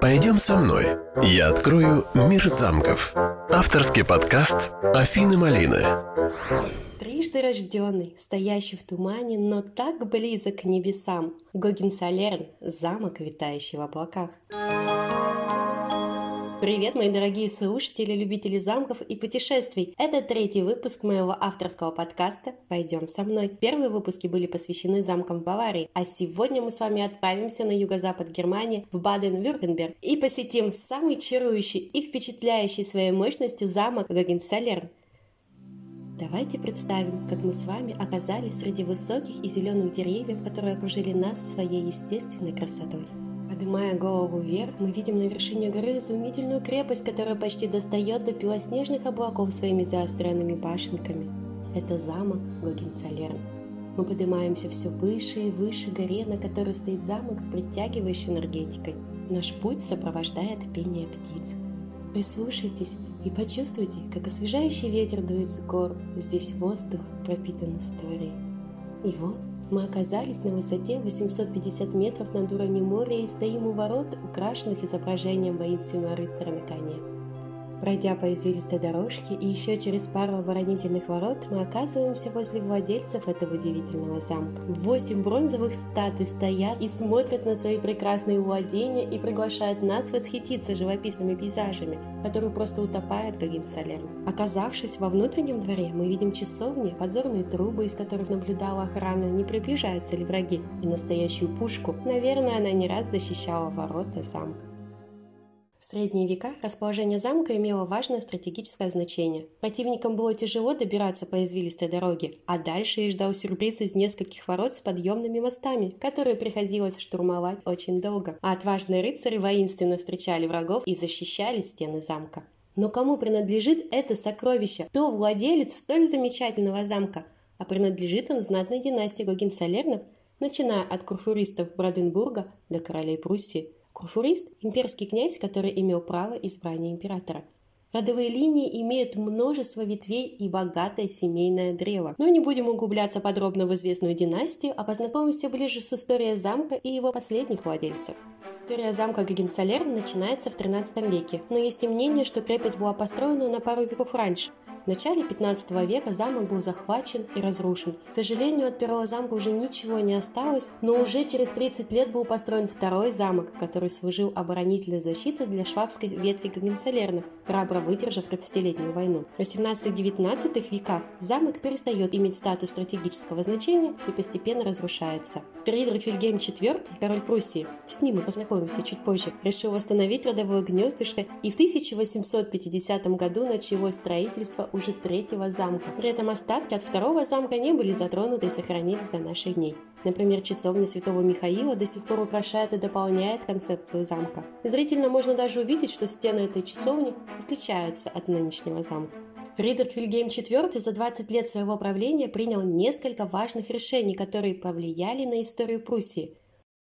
Пойдем со мной. Я открою мир замков. Авторский подкаст Афины Малины. Трижды рожденный, стоящий в тумане, но так близок к небесам. Гогин Солерн, замок, витающий в облаках. Привет, мои дорогие слушатели, любители замков и путешествий. Это третий выпуск моего авторского подкаста «Пойдем со мной». Первые выпуски были посвящены замкам в Баварии, а сегодня мы с вами отправимся на юго-запад Германии, в Баден-Вюртемберг, и посетим самый чарующий и впечатляющий своей мощностью замок Гогенсалерн. Давайте представим, как мы с вами оказались среди высоких и зеленых деревьев, которые окружили нас своей естественной красотой. Поднимая голову вверх, мы видим на вершине горы изумительную крепость, которая почти достает до белоснежных облаков своими заостренными башенками. Это замок Гогенсалерн. Мы поднимаемся все выше и выше горе, на которой стоит замок с притягивающей энергетикой. Наш путь сопровождает пение птиц. Прислушайтесь и почувствуйте, как освежающий ветер дует с гор. Здесь воздух пропитан историей. И вот мы оказались на высоте 850 метров над уровнем моря и стоим у ворот, украшенных изображением воинственного рыцаря на коне. Пройдя по извилистой дорожке и еще через пару оборонительных ворот, мы оказываемся возле владельцев этого удивительного замка. Восемь бронзовых статуй стоят и смотрят на свои прекрасные владения и приглашают нас восхититься живописными пейзажами, которые просто утопают как Генсалерн. Оказавшись во внутреннем дворе, мы видим часовни, подзорные трубы, из которых наблюдала охрана, не приближаются ли враги, и настоящую пушку. Наверное, она не раз защищала ворота замка. В средние века расположение замка имело важное стратегическое значение. Противникам было тяжело добираться по извилистой дороге, а дальше их ждал сюрприз из нескольких ворот с подъемными мостами, которые приходилось штурмовать очень долго. А отважные рыцари воинственно встречали врагов и защищали стены замка. Но кому принадлежит это сокровище? Кто владелец столь замечательного замка? А принадлежит он знатной династии Гогенсалернов, начиная от курфюристов Бранденбурга до королей Пруссии – Курфюрист – имперский князь, который имел право избрания императора. Родовые линии имеют множество ветвей и богатое семейное древо. Но не будем углубляться подробно в известную династию, а познакомимся ближе с историей замка и его последних владельцев. История замка Гагенсалерн начинается в 13 веке, но есть и мнение, что крепость была построена на пару веков раньше. В начале 15 века замок был захвачен и разрушен. К сожалению, от первого замка уже ничего не осталось, но уже через 30 лет был построен второй замок, который служил оборонительной защитой для швабской ветви Гагенсалернов, храбро выдержав 30-летнюю войну. В 18-19 веках замок перестает иметь статус стратегического значения и постепенно разрушается. Фридрих Вильгельм IV, король Пруссии, с ним мы познакомимся чуть позже, решил восстановить родовое гнездышко и в 1850 году началось строительство уже третьего замка. При этом остатки от второго замка не были затронуты и сохранились до наших дней. Например, часовня Святого Михаила до сих пор украшает и дополняет концепцию замка. Зрительно можно даже увидеть, что стены этой часовни отличаются от нынешнего замка. Фридрих Вильгельм IV за 20 лет своего правления принял несколько важных решений, которые повлияли на историю Пруссии.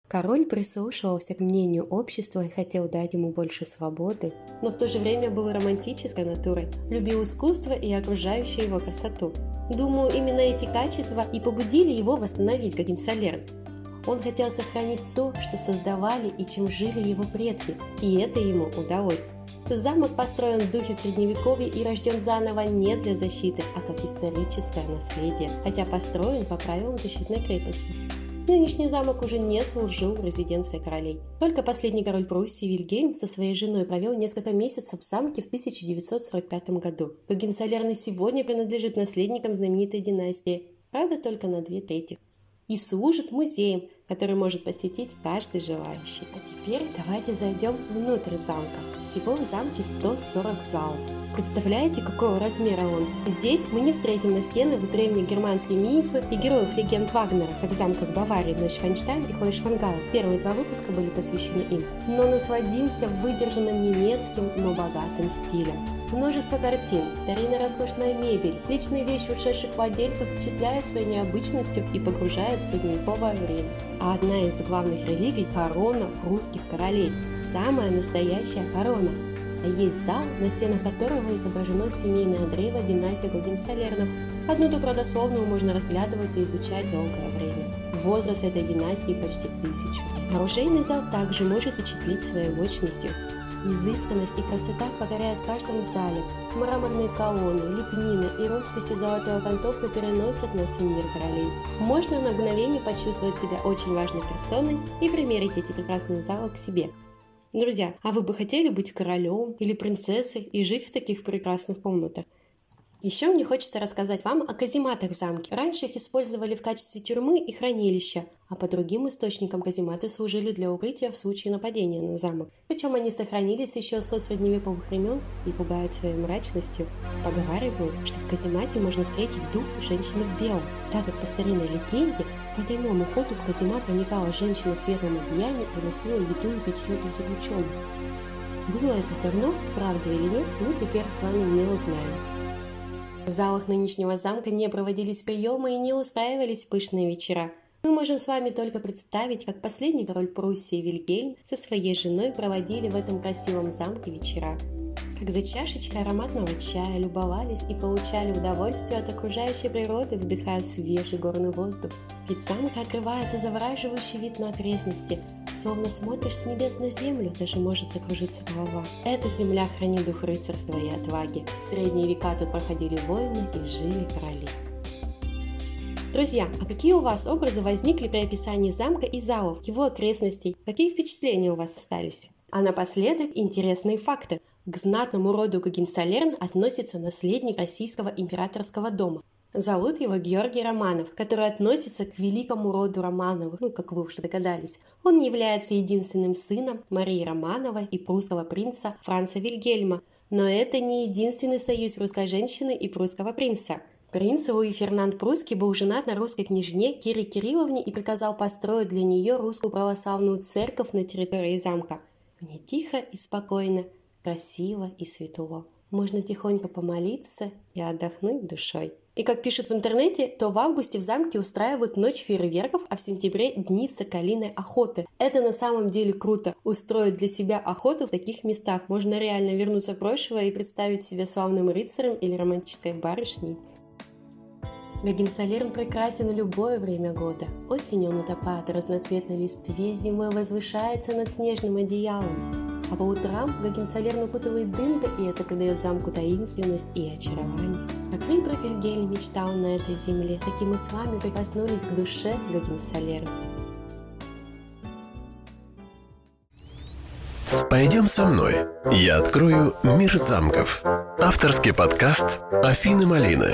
Король прислушивался к мнению общества и хотел дать ему больше свободы, но в то же время был романтической натурой, любил искусство и окружающую его красоту. Думаю, именно эти качества и побудили его восстановить Гагенсалерн. Он хотел сохранить то, что создавали и чем жили его предки, и это ему удалось. Замок построен в духе средневековья и рожден заново не для защиты, а как историческое наследие, хотя построен по правилам защитной крепости. Нынешний замок уже не служил резиденцией королей. Только последний король Пруссии Вильгельм со своей женой провел несколько месяцев в замке в 1945 году. Гогенсолерный сегодня принадлежит наследникам знаменитой династии, правда только на две трети. И служит музеем, который может посетить каждый желающий. А теперь давайте зайдем внутрь замка. Всего в замке 140 залов. Представляете, какого размера он? Здесь мы не встретим на стенах древние германские мифы и героев легенд Вагнера, как в замках Баварии Нойшванштайн и Хойшвангау. Первые два выпуска были посвящены им. Но насладимся выдержанным немецким, но богатым стилем. Множество картин, старинная роскошная мебель, личные вещи ушедших владельцев впечатляют своей необычностью и погружают в средневековое время. А одна из главных религий – корона русских королей. Самая настоящая корона. Есть зал, на стенах которого изображено семейное древо династии Гогенсалернов. Одну только родословную можно разглядывать и изучать долгое время. возраст этой династии почти тысячу. Оружейный зал также может впечатлить своей мощностью. Изысканность и красота покоряют в каждом зале. Мраморные колонны, лепнины и росписи золотой окантовкой переносят нас в мир королей. Можно на мгновение почувствовать себя очень важной персоной и примерить эти прекрасные залы к себе. Друзья, а вы бы хотели быть королем или принцессой и жить в таких прекрасных комнатах? Еще мне хочется рассказать вам о казематах в замке. Раньше их использовали в качестве тюрьмы и хранилища, а по другим источникам казематы служили для укрытия в случае нападения на замок. Причем они сохранились еще со средневековых времен и пугают своей мрачностью. Поговаривают, что в каземате можно встретить дух женщины в белом, так как по старинной легенде по тайному ходу в каземат проникала женщина в светлом одеянии и приносила еду и питье для заключенных. Было это давно, правда или нет, мы теперь с вами не узнаем. В залах нынешнего замка не проводились приемы и не устраивались пышные вечера. Мы можем с вами только представить, как последний король Пруссии Вильгельм со своей женой проводили в этом красивом замке вечера. Как за чашечкой ароматного чая любовались и получали удовольствие от окружающей природы, вдыхая свежий горный воздух. Ведь замка открывается завораживающий вид на окрестности, Словно смотришь с небес на землю, даже может закружиться голова. Эта земля хранит дух рыцарства и отваги. В средние века тут проходили войны и жили короли. Друзья, а какие у вас образы возникли при описании замка и залов, его окрестностей? Какие впечатления у вас остались? А напоследок интересные факты. К знатному роду Гогенсалерн относится наследник российского императорского дома. Зовут его Георгий Романов, который относится к великому роду Романовых, ну, как вы уже догадались. Он является единственным сыном Марии Романовой и прусского принца Франца Вильгельма. Но это не единственный союз русской женщины и прусского принца. Принц Луи Фернанд Прусский был женат на русской княжне Кире Кирилловне и приказал построить для нее русскую православную церковь на территории замка. Мне тихо и спокойно, красиво и светло. Можно тихонько помолиться и отдохнуть душой. И как пишут в интернете, то в августе в замке устраивают ночь фейерверков, а в сентябре дни соколиной охоты. Это на самом деле круто. Устроить для себя охоту в таких местах. Можно реально вернуться в прошлое и представить себя славным рыцарем или романтической барышней. Гагенсалерн прекрасен в любое время года. Осенью он утопает в разноцветной листве, зимой возвышается над снежным одеялом. А по утрам Гагенсалерн укутывает дымка, и это придает замку таинственность и очарование. Как Фридрих Вильгельм мечтал на этой земле, так и мы с вами прикоснулись к душе Гагенсалерна. Пойдем со мной. Я открою мир замков. Авторский подкаст Афины Малины.